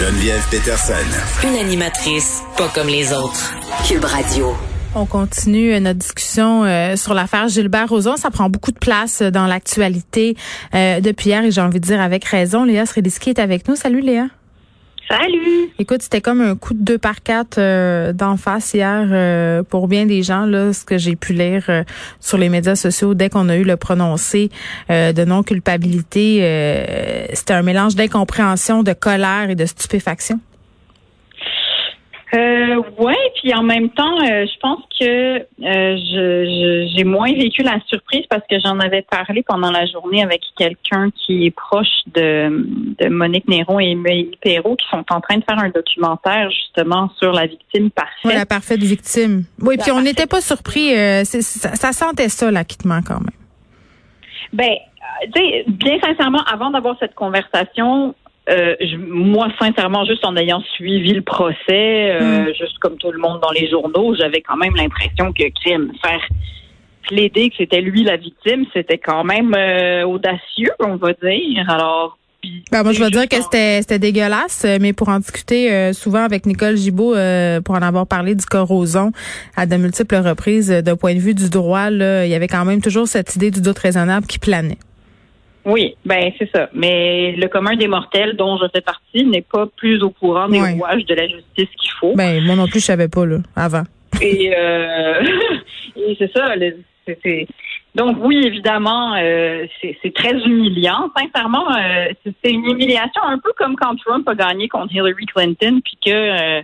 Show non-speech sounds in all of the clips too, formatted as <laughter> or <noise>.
Geneviève Peterson. Une animatrice pas comme les autres. Cube Radio. On continue notre discussion euh, sur l'affaire Gilbert Rozon. Ça prend beaucoup de place dans l'actualité euh, depuis hier et j'ai envie de dire avec raison. Léa Srediski est avec nous. Salut Léa. Salut. Écoute, c'était comme un coup de deux par quatre euh, d'en face hier euh, pour bien des gens. Là, ce que j'ai pu lire euh, sur les médias sociaux dès qu'on a eu le prononcé de non culpabilité, c'était un mélange d'incompréhension, de colère et de stupéfaction. Euh, ouais, puis en même temps, euh, je pense que euh, je, j'ai moins vécu la surprise parce que j'en avais parlé pendant la journée avec quelqu'un qui est proche de, de Monique Néron et Émilie Perrault qui sont en train de faire un documentaire justement sur la victime parfaite. Oui, la parfaite victime. Oui, puis on n'était pas surpris. Euh, ça, ça sentait ça l'acquittement quand même. Ben, tu sais, bien sincèrement, avant d'avoir cette conversation, euh, moi, sincèrement, juste en ayant suivi le procès, euh, hmm. juste comme tout le monde dans les journaux, j'avais quand même l'impression que crime, faire plaider que c'était lui la victime, c'était quand même euh, audacieux, on va dire. Alors, ben, moi, je vais dire que c'était c'était dégueulasse, mais pour en discuter souvent avec Nicole Gibault, pour en avoir parlé du corrosion à de multiples reprises, d'un point de vue du droit, là, il y avait quand même toujours cette idée du doute raisonnable qui planait. Oui, ben c'est ça. Mais le commun des mortels dont je fais partie n'est pas plus au courant des rouages de la justice qu'il faut. Ben moi non plus je savais pas là avant. Et, euh, <laughs> et c'est ça. C'est, donc oui, évidemment, euh, c'est très humiliant. Sincèrement, euh, c'est une humiliation un peu comme quand Trump a gagné contre Hillary Clinton, puis que euh,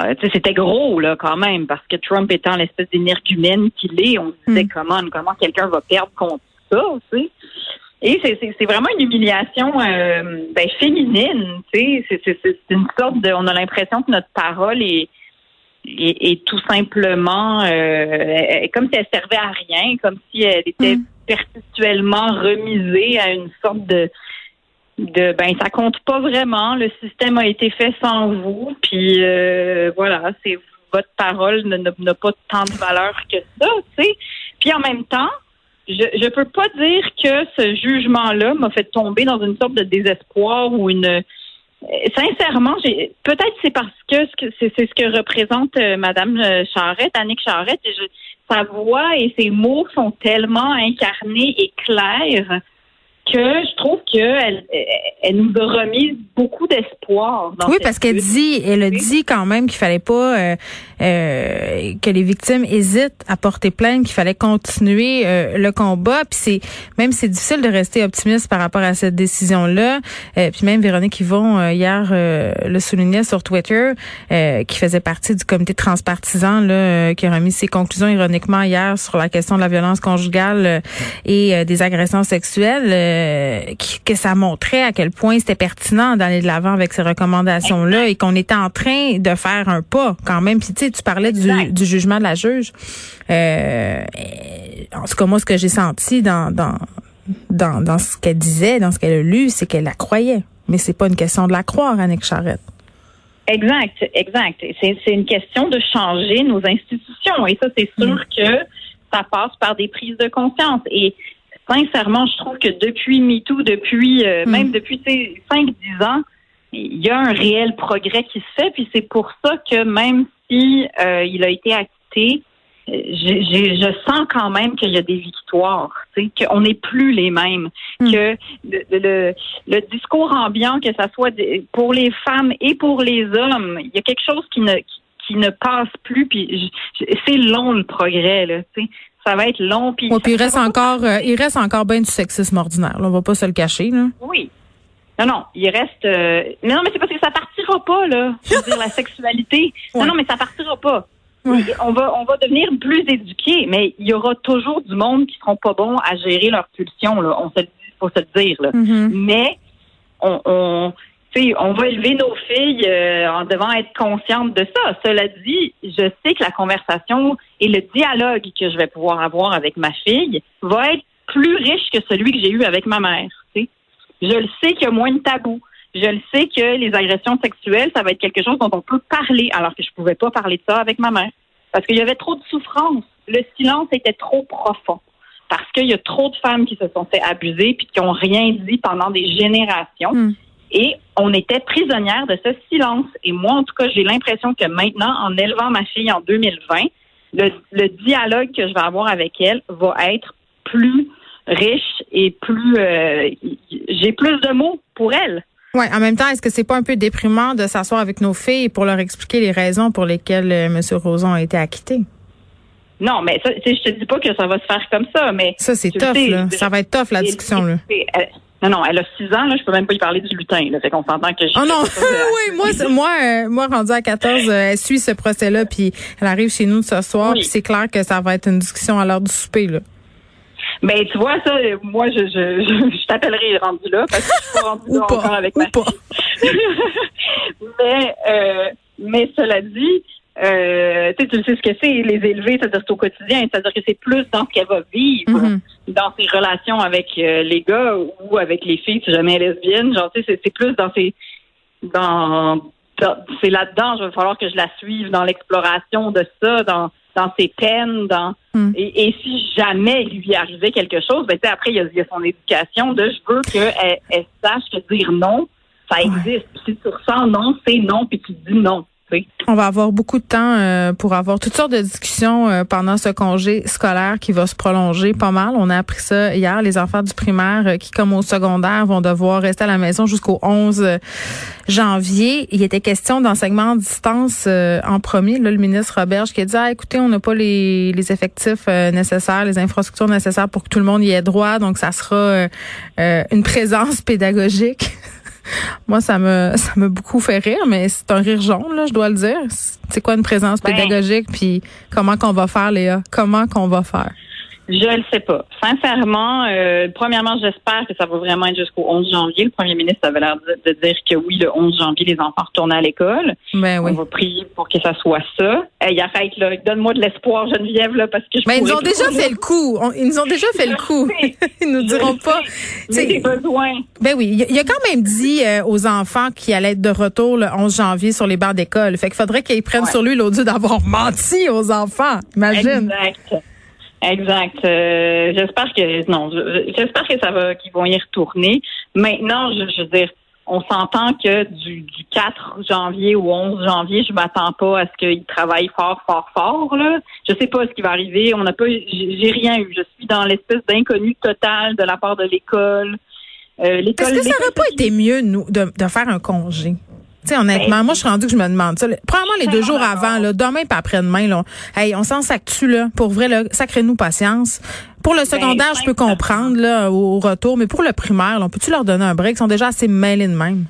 euh c'était gros là quand même, parce que Trump étant l'espèce d'énergumène qu'il est, on se disait hmm. comment comment quelqu'un va perdre contre ça, tu sais? Et c'est vraiment une humiliation euh, ben, féminine, tu sais. C'est une sorte de, on a l'impression que notre parole est, est, tout simplement euh, comme si elle servait à rien, comme si elle était mm. perpétuellement remisée à une sorte de de ben ça compte pas vraiment. Le système a été fait sans vous, puis euh, voilà, c'est votre parole n'a pas tant de valeur que ça, tu sais. Puis en même temps, je ne peux pas dire que ce jugement-là m'a fait tomber dans une sorte de désespoir ou une euh, sincèrement, j'ai peut-être c'est parce que c'est ce que représente euh, Madame euh, Charrette, Annick Charrette, et sa voix et ses mots sont tellement incarnés et clairs que je trouve qu'elle elle nous a remis beaucoup d'espoir. Oui, parce qu'elle dit, elle a dit quand même qu'il fallait pas euh, euh, que les victimes hésitent à porter plainte, qu'il fallait continuer euh, le combat. Puis c'est même c'est difficile de rester optimiste par rapport à cette décision là. puis même Véronique Yvon hier le soulignait sur Twitter, qui faisait partie du comité transpartisan là, qui a remis ses conclusions ironiquement hier sur la question de la violence conjugale et des agressions sexuelles euh, que ça montrait à quel point c'était pertinent d'aller de l'avant avec ces recommandations-là et qu'on était en train de faire un pas quand même. Puis tu sais, tu parlais du, jugement de la juge. Euh, en tout cas, moi, ce que j'ai senti dans, dans, dans, dans ce qu'elle disait, dans ce qu'elle a lu, c'est qu'elle la croyait. Mais c'est pas une question de la croire, Annick Charrette. Exact, exact. C'est une question de changer nos institutions. Et ça, c'est sûr mm. que ça passe par des prises de conscience. Et sincèrement, je trouve que depuis MeToo, depuis euh, hmm. même depuis 5-10 ans, il y a un réel progrès qui se fait. Puis c'est pour ça que même si euh, il a été acquitté, euh, je sens quand même qu'il y a des victoires, qu'on n'est plus les mêmes, hmm. que le, le, discours ambiant, que ça soit pour les femmes et pour les hommes, il y a quelque chose qui ne qui, ne passe plus. Puis c'est long le progrès là. sais ça va être long. Puis, il reste encore, euh, il reste encore bien du sexisme ordinaire. Là, on va pas se le cacher. Là. Oui. Non, non, il reste. Euh, mais non, mais c'est parce que ça partira pas là. Je veux dire la sexualité. <laughs> Non, non, mais ça partira pas. On va, on va devenir plus éduqués, mais il y aura toujours du monde qui seront pas bons à gérer leurs pulsions. Là. On se, faut se le dire. Là. Mm-hmm. Mais on, on on va élever nos filles euh, en devant être conscientes de ça. Cela dit, je sais que la conversation et le dialogue que je vais pouvoir avoir avec ma fille va être plus riche que celui que j'ai eu avec ma mère. Je le sais qu'il y a moins de tabous. Je le sais que les agressions sexuelles, ça va être quelque chose dont on peut parler, alors que je pouvais pas parler de ça avec ma mère. Parce qu'il y avait trop de souffrance. Le silence était trop profond. Parce qu'il y a trop de femmes qui se sont fait abuser puis qui ont rien dit pendant des générations. Hmm. Et on était prisonnière de ce silence. Et moi, en tout cas, j'ai l'impression que maintenant, en élevant ma fille en 2020, le, le dialogue que je vais avoir avec elle va être plus riche et plus euh, j'ai plus de mots pour elle. Ouais, en même temps, est-ce que c'est pas un peu déprimant de s'asseoir avec nos filles pour leur expliquer les raisons pour lesquelles euh, M. Roson a été acquitté? Non, mais ça, je te dis pas que ça va se faire comme ça, mais ça c'est tough, là. Ça va être tough la discussion là. Non, non, elle a six ans, là, je peux même pas y parler du lutin, là. Fait qu'on s'entend que je Oh non, <laughs> oui, moi, moi, euh, moi, rendue à 14, euh, elle suit ce procès-là, puis elle arrive chez nous ce soir, puis c'est clair que ça va être une discussion à l'heure du souper, là. Mais ben, tu vois, ça, moi, je, je, <laughs> je, t'appellerai rendu là, parce que je suis pas <laughs> rendue là encore avec ma mais, euh, mais cela dit, euh, tu sais ce que c'est, les élever, c'est-à-dire c'est au quotidien, c'est-à-dire que c'est plus dans ce qu'elle va vivre, mm-hmm. dans ses relations avec euh, les gars ou avec les filles, si jamais elle est lesbienne. Genre, tu sais, c'est plus dans ses, dans, c'est là-dedans, il va falloir que je la suive dans l'exploration de ça, dans dans ses peines, dans mm. et, si jamais il lui arrivait quelque chose, ben après il y, a, il y a son éducation de je veux qu'elle elle sache que dire non, ça existe. Si tu ressens non, c'est non, puis tu dis non. On va avoir beaucoup de temps euh, pour avoir toutes sortes de discussions euh, pendant ce congé scolaire qui va se prolonger pas mal. On a appris ça hier. Les enfants du primaire euh, qui, comme au secondaire, vont devoir rester à la maison jusqu'au 11 janvier. Il était question d'enseignement à distance en premier. Là, le ministre Roberge qui a dit, ah, écoutez, on n'a pas les, les effectifs nécessaires, les infrastructures nécessaires pour que tout le monde y ait droit. Donc, ça sera une présence <laughs> pédagogique. Moi, ça me <laughs> ça m'a beaucoup fait rire, mais c'est un rire jaune, là, je dois le dire. C'est quoi une présence ben, pédagogique, puis comment qu'on va faire, Léa? Comment qu'on va faire? Je ne sais pas. Sincèrement, euh, premièrement, j'espère que ça va vraiment être jusqu'au 11 janvier. Le premier ministre avait l'air de, dire que oui, le 11 janvier, les enfants retournent à l'école. Ben oui. On va prier pour que ça soit ça. Hey, arrête, là. Donne-moi de l'espoir, Geneviève, là, parce que je Mais ben, ils ont déjà fait le coup. ils nous ont déjà fait le coup. <laughs> ils nous diront pas. J'ai besoin. Ben oui. Il a quand même dit euh, aux enfants qu'il allait être de retour le 11 janvier sur les bancs d'école. Fait qu'il faudrait qu'ils prennent sur lui l'odieux d'avoir <laughs> menti aux enfants. Imagine. Exact. Exact. Euh, j'espère que non, j'espère que ça va qu'ils vont y retourner. Maintenant, je, veux dire, on s'entend que du, du 4 janvier au 11 janvier, je m'attends pas à ce qu'ils travaillent fort, fort, fort. Là. Je sais pas ce qui va arriver. On n'a pas, j'ai rien eu. Je suis dans l'espèce d'inconnu total de la part de l'école. Euh, Est-ce que ça n'aurait pas été mieux nous de, de faire un congé? Sais, honnêtement, moi, je suis rendu que je me demande ça. Probablement les deux jours avant, là, demain pas après-demain, là. Hey, on s'en s'actue, là. Pour vrai, là, sacrez-nous patience. Pour le ben, secondaire, je peux comprendre, là, au retour, mais pour le primaire, on peut-tu leur donner un break? Ils sont déjà assez mêlés de même.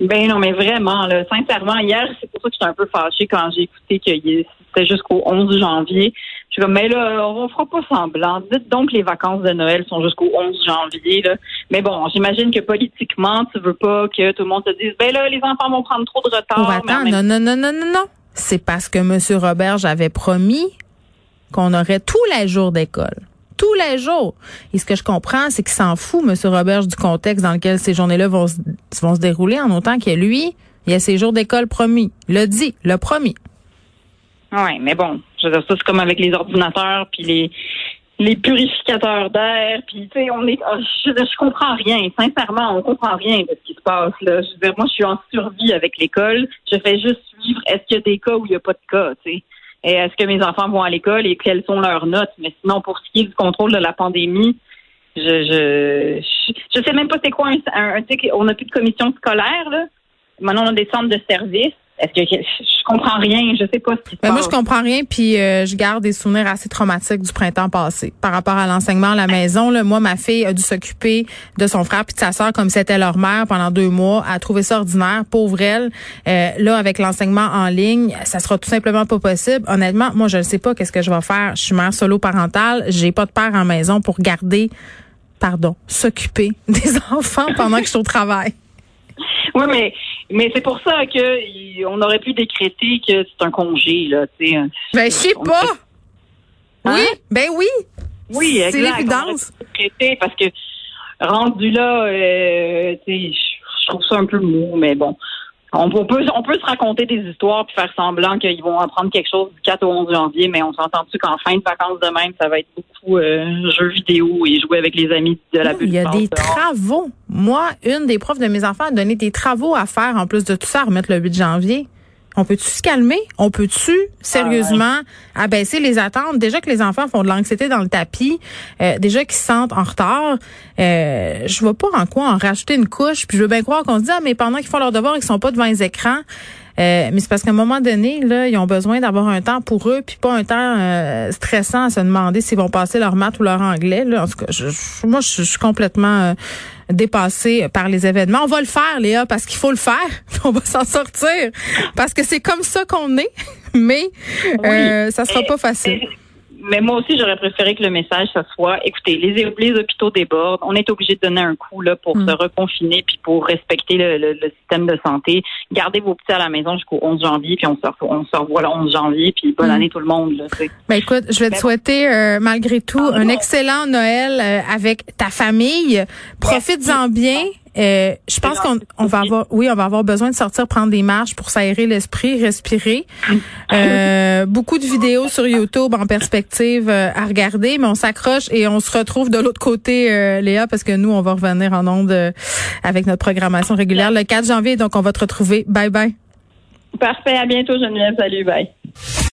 Ben non, mais vraiment, là, sincèrement, hier, c'est pour ça que j'étais un peu fâchée quand j'ai écouté que c'était jusqu'au 11 janvier. Je suis comme, mais là, on fera pas semblant. Dites donc que les vacances de Noël sont jusqu'au 11 janvier. Là. Mais bon, j'imagine que politiquement, tu veux pas que tout le monde te dise, ben là, les enfants vont prendre trop de retard. Oh, attends, non, non, non, non, non, non. C'est parce que M. Robert, j'avais promis qu'on aurait tous les jours d'école tous les jours. Et ce que je comprends, c'est qu'il s'en fout, M. Roberge, du contexte dans lequel ces journées-là vont, vont se dérouler, en autant que lui, il y a ses jours d'école promis. Le dit, le promis. Oui, mais bon, je veux dire, ça, c'est comme avec les ordinateurs, puis les les purificateurs d'air, puis tu sais, on est, oh, je, je, comprends rien, sincèrement, on comprend rien de ce qui se passe là. Je veux dire, moi, je suis en survie avec l'école. Je fais juste suivre. Est-ce qu'il y a des cas où il n'y a pas de cas, tu sais? Et est-ce que mes enfants vont à l'école et quelles sont leurs notes? Mais sinon, pour ce qui est du contrôle de la pandémie, je je je, sais même pas c'est quoi un, un, on n'a plus de commission scolaire là. Maintenant, on a des centres de services. Est-ce que je, comprends rien, je sais pas ce qui se ben Moi, je comprends rien, puis euh, je garde des souvenirs assez traumatiques du printemps passé par rapport à l'enseignement à la maison. Là, moi, ma fille a dû s'occuper de son frère puis de sa sœur comme c'était leur mère pendant deux mois. Elle a trouvé ça ordinaire, pauvre elle. Euh, là, avec l'enseignement en ligne, ça sera tout simplement pas possible. Honnêtement, moi, je ne sais pas qu'est-ce que je vais faire. Je suis mère solo parentale, j'ai pas de père en maison pour garder, pardon, s'occuper <laughs> des enfants pendant que je suis au travail. Oui, mais mais c'est pour ça que on aurait pu décréter que c'est un congé là, tu sais. Ben je sais pas. Hein? Oui, ben oui. Oui, c'est l'évidence. Parce que rendu là, euh, je trouve ça un peu mou, mais bon. on peut, on peut se raconter des histoires puis faire semblant qu'ils vont apprendre quelque chose du 4 au 11 janvier, mais on s'entend-tu qu'en fin de vacances de même, ça va être beaucoup euh, jeux vidéo et jouer avec les amis de la bulle. Il y a des travaux. Moi, une des profs de mes enfants a donné des travaux à faire en plus de tout ça, à remettre le 8 janvier. On peut-tu se calmer? On peut-tu sérieusement ah, abaisser les attentes? Déjà que les enfants font de l'anxiété dans le tapis, euh, déjà qu'ils se sentent en retard, euh, je vois pas en quoi en rajouter une couche. Puis je veux bien croire qu'on se dit, ah, mais pendant qu'ils font leur devoir, ils sont pas devant les écrans. Euh, mais c'est parce qu'à un moment donné, là, ils ont besoin d'avoir un temps pour eux, puis pas un temps euh, stressant à se demander s'ils vont passer leur maths ou leur anglais. Là. En tout cas, je, moi, je, suis complètement dépassée par les événements. On va le faire, Léa, parce qu'il faut le faire. <laughs> On va s'en sortir, parce que c'est comme ça qu'on est. <laughs> Mais euh, ça sera pas facile mais moi aussi, j'aurais préféré que le message, ça soit, écoutez, les, les hôpitaux débordent, on est obligé de donner un coup là pour mm. se reconfiner puis pour respecter le, système de santé. Gardez vos petits à la maison jusqu'au 11 janvier, puis on se, on se revoit le 11 janvier, puis bonne mm. année tout le monde. Là, ben écoute, je vais te souhaiter euh, malgré tout un excellent Noël euh, avec ta famille. Profites-en bien. Euh, je pense qu'on on va avoir, oui, on va avoir besoin de sortir prendre des marches pour s'aérer l'esprit, respirer. <laughs> Euh, beaucoup de vidéos sur YouTube en perspective euh, à regarder, mais on s'accroche et on se retrouve de l'autre côté, Léa, parce que nous, on va revenir en ondes avec notre programmation régulière le 4 janvier. Donc, on va te retrouver. Bye bye. Parfait. À bientôt, Geneviève. Salut. Bye.